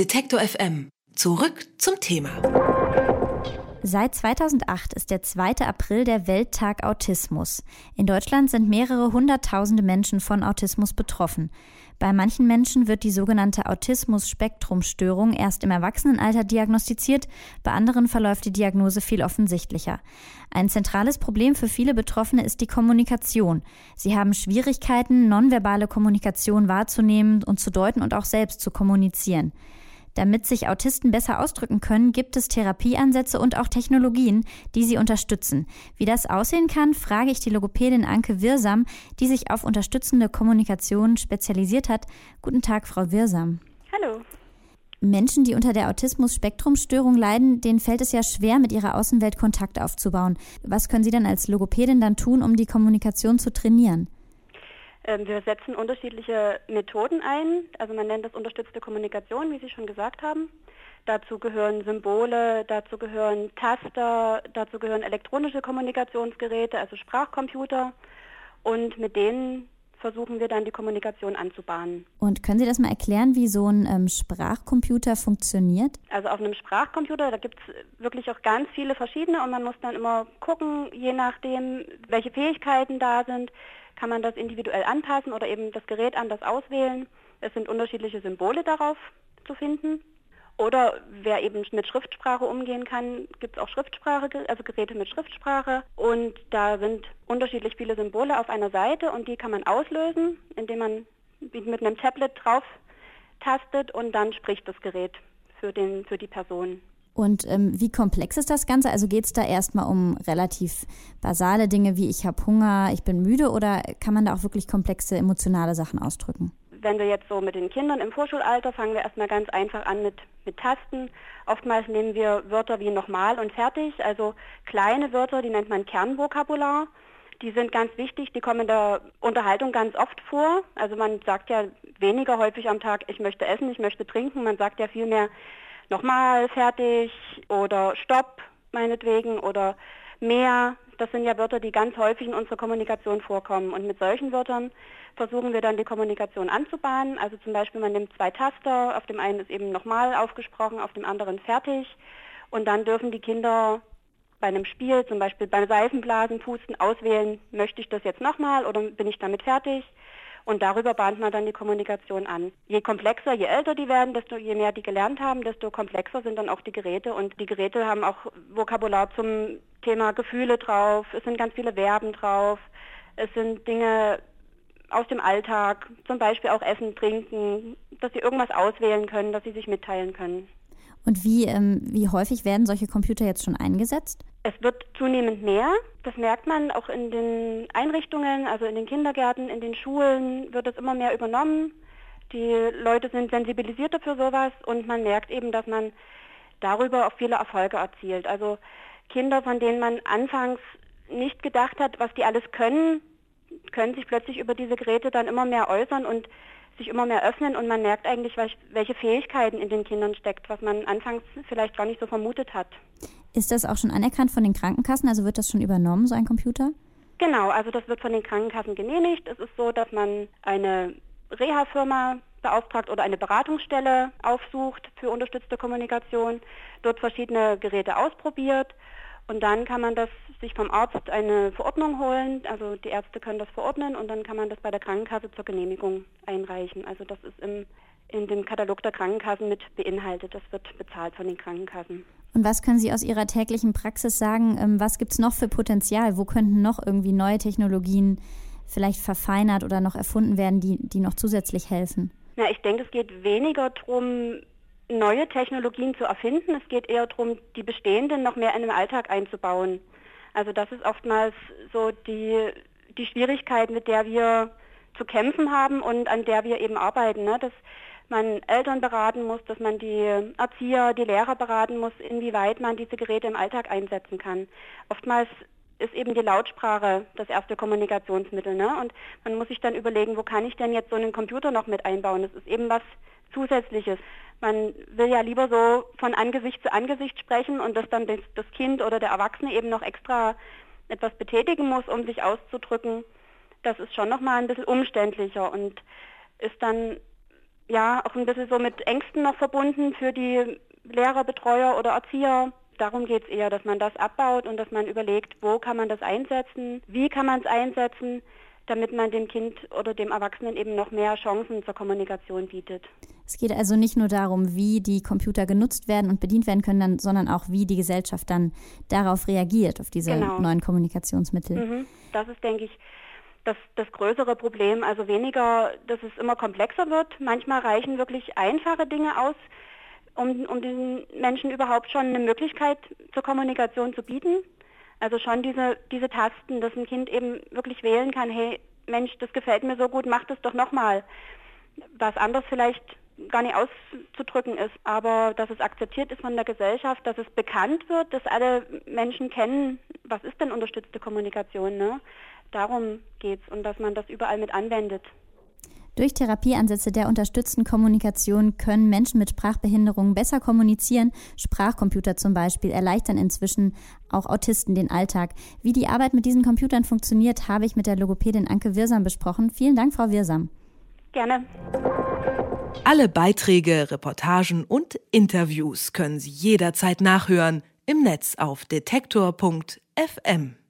Detektor FM. Zurück zum Thema. Seit 2008 ist der 2. April der Welttag Autismus. In Deutschland sind mehrere hunderttausende Menschen von Autismus betroffen. Bei manchen Menschen wird die sogenannte Autismus-Spektrum-Störung erst im Erwachsenenalter diagnostiziert, bei anderen verläuft die Diagnose viel offensichtlicher. Ein zentrales Problem für viele Betroffene ist die Kommunikation. Sie haben Schwierigkeiten, nonverbale Kommunikation wahrzunehmen und zu deuten und auch selbst zu kommunizieren. Damit sich Autisten besser ausdrücken können, gibt es Therapieansätze und auch Technologien, die sie unterstützen. Wie das aussehen kann, frage ich die Logopädin Anke Wirsam, die sich auf unterstützende Kommunikation spezialisiert hat. Guten Tag, Frau Wirsam. Hallo. Menschen, die unter der Autismus-Spektrum-Störung leiden, denen fällt es ja schwer, mit ihrer Außenwelt Kontakt aufzubauen. Was können Sie dann als Logopädin dann tun, um die Kommunikation zu trainieren? Ähm, wir setzen unterschiedliche Methoden ein. Also man nennt das unterstützte Kommunikation, wie Sie schon gesagt haben. Dazu gehören Symbole, dazu gehören Taster, dazu gehören elektronische Kommunikationsgeräte, also Sprachcomputer. Und mit denen versuchen wir dann die Kommunikation anzubahnen. Und können Sie das mal erklären, wie so ein ähm, Sprachcomputer funktioniert? Also auf einem Sprachcomputer, da gibt es wirklich auch ganz viele verschiedene und man muss dann immer gucken, je nachdem, welche Fähigkeiten da sind, kann man das individuell anpassen oder eben das Gerät anders auswählen. Es sind unterschiedliche Symbole darauf zu finden. Oder wer eben mit Schriftsprache umgehen kann, gibt es auch Schriftsprache, also Geräte mit Schriftsprache. Und da sind unterschiedlich viele Symbole auf einer Seite und die kann man auslösen, indem man mit einem Tablet drauf tastet und dann spricht das Gerät für, den, für die Person. Und ähm, wie komplex ist das Ganze? Also geht es da erstmal um relativ basale Dinge wie ich habe Hunger, ich bin müde oder kann man da auch wirklich komplexe emotionale Sachen ausdrücken? Wenn wir jetzt so mit den Kindern im Vorschulalter fangen wir erstmal ganz einfach an mit, mit Tasten. Oftmals nehmen wir Wörter wie nochmal und fertig, also kleine Wörter, die nennt man Kernvokabular. Die sind ganz wichtig, die kommen in der Unterhaltung ganz oft vor. Also man sagt ja weniger häufig am Tag, ich möchte essen, ich möchte trinken. Man sagt ja vielmehr, nochmal fertig oder stopp meinetwegen oder mehr. Das sind ja Wörter, die ganz häufig in unserer Kommunikation vorkommen. Und mit solchen Wörtern versuchen wir dann die Kommunikation anzubahnen. Also zum Beispiel man nimmt zwei Taster, auf dem einen ist eben nochmal aufgesprochen, auf dem anderen fertig. Und dann dürfen die Kinder bei einem Spiel, zum Beispiel beim Seifenblasen, Pusten, auswählen, möchte ich das jetzt nochmal oder bin ich damit fertig? Und darüber bahnt man dann die Kommunikation an. Je komplexer, je älter die werden, desto je mehr die gelernt haben, desto komplexer sind dann auch die Geräte. Und die Geräte haben auch Vokabular zum Thema Gefühle drauf. Es sind ganz viele Verben drauf. Es sind Dinge aus dem Alltag, zum Beispiel auch Essen, Trinken, dass sie irgendwas auswählen können, dass sie sich mitteilen können. Und wie, ähm, wie häufig werden solche Computer jetzt schon eingesetzt? Es wird zunehmend mehr. Das merkt man auch in den Einrichtungen, also in den Kindergärten, in den Schulen wird es immer mehr übernommen. Die Leute sind sensibilisierter für sowas und man merkt eben, dass man darüber auch viele Erfolge erzielt. Also Kinder, von denen man anfangs nicht gedacht hat, was die alles können, können sich plötzlich über diese Geräte dann immer mehr äußern und sich immer mehr öffnen und man merkt eigentlich, welche Fähigkeiten in den Kindern steckt, was man anfangs vielleicht gar nicht so vermutet hat. Ist das auch schon anerkannt von den Krankenkassen? Also wird das schon übernommen, so ein Computer? Genau, also das wird von den Krankenkassen genehmigt. Es ist so, dass man eine Reha-Firma beauftragt oder eine Beratungsstelle aufsucht für unterstützte Kommunikation, dort verschiedene Geräte ausprobiert und dann kann man das sich vom Arzt eine Verordnung holen. Also die Ärzte können das verordnen und dann kann man das bei der Krankenkasse zur Genehmigung einreichen. Also das ist im, in dem Katalog der Krankenkassen mit beinhaltet. Das wird bezahlt von den Krankenkassen. Und was können Sie aus Ihrer täglichen Praxis sagen? Ähm, was gibt es noch für Potenzial? Wo könnten noch irgendwie neue Technologien vielleicht verfeinert oder noch erfunden werden, die, die noch zusätzlich helfen? Ja, ich denke, es geht weniger darum, neue Technologien zu erfinden. Es geht eher darum, die bestehenden noch mehr in den Alltag einzubauen. Also das ist oftmals so die, die Schwierigkeit, mit der wir zu kämpfen haben und an der wir eben arbeiten. Ne? Dass man Eltern beraten muss, dass man die Erzieher, die Lehrer beraten muss, inwieweit man diese Geräte im Alltag einsetzen kann. Oftmals ist eben die Lautsprache das erste Kommunikationsmittel. Ne? Und man muss sich dann überlegen, wo kann ich denn jetzt so einen Computer noch mit einbauen? Das ist eben was Zusätzliches. Man will ja lieber so von Angesicht zu Angesicht sprechen und dass dann das, das Kind oder der Erwachsene eben noch extra etwas betätigen muss, um sich auszudrücken. Das ist schon nochmal ein bisschen umständlicher und ist dann ja auch ein bisschen so mit Ängsten noch verbunden für die Lehrer, Betreuer oder Erzieher. Darum geht es eher, dass man das abbaut und dass man überlegt, wo kann man das einsetzen, wie kann man es einsetzen, damit man dem Kind oder dem Erwachsenen eben noch mehr Chancen zur Kommunikation bietet. Es geht also nicht nur darum, wie die Computer genutzt werden und bedient werden können, sondern auch, wie die Gesellschaft dann darauf reagiert, auf diese genau. neuen Kommunikationsmittel. Mhm. Das ist, denke ich, das, das größere Problem. Also weniger, dass es immer komplexer wird. Manchmal reichen wirklich einfache Dinge aus, um, um den Menschen überhaupt schon eine Möglichkeit zur Kommunikation zu bieten. Also schon diese, diese Tasten, dass ein Kind eben wirklich wählen kann, hey Mensch, das gefällt mir so gut, mach das doch nochmal. Was anders vielleicht gar nicht auszudrücken ist, aber dass es akzeptiert ist von der Gesellschaft, dass es bekannt wird, dass alle Menschen kennen, was ist denn unterstützte Kommunikation, ne? Darum geht's und dass man das überall mit anwendet. Durch Therapieansätze der unterstützten Kommunikation können Menschen mit Sprachbehinderungen besser kommunizieren. Sprachcomputer zum Beispiel erleichtern inzwischen auch Autisten den Alltag. Wie die Arbeit mit diesen Computern funktioniert, habe ich mit der Logopädin Anke Wirsam besprochen. Vielen Dank, Frau Wirsam. Gerne. Alle Beiträge, Reportagen und Interviews können Sie jederzeit nachhören im Netz auf detektor.fm.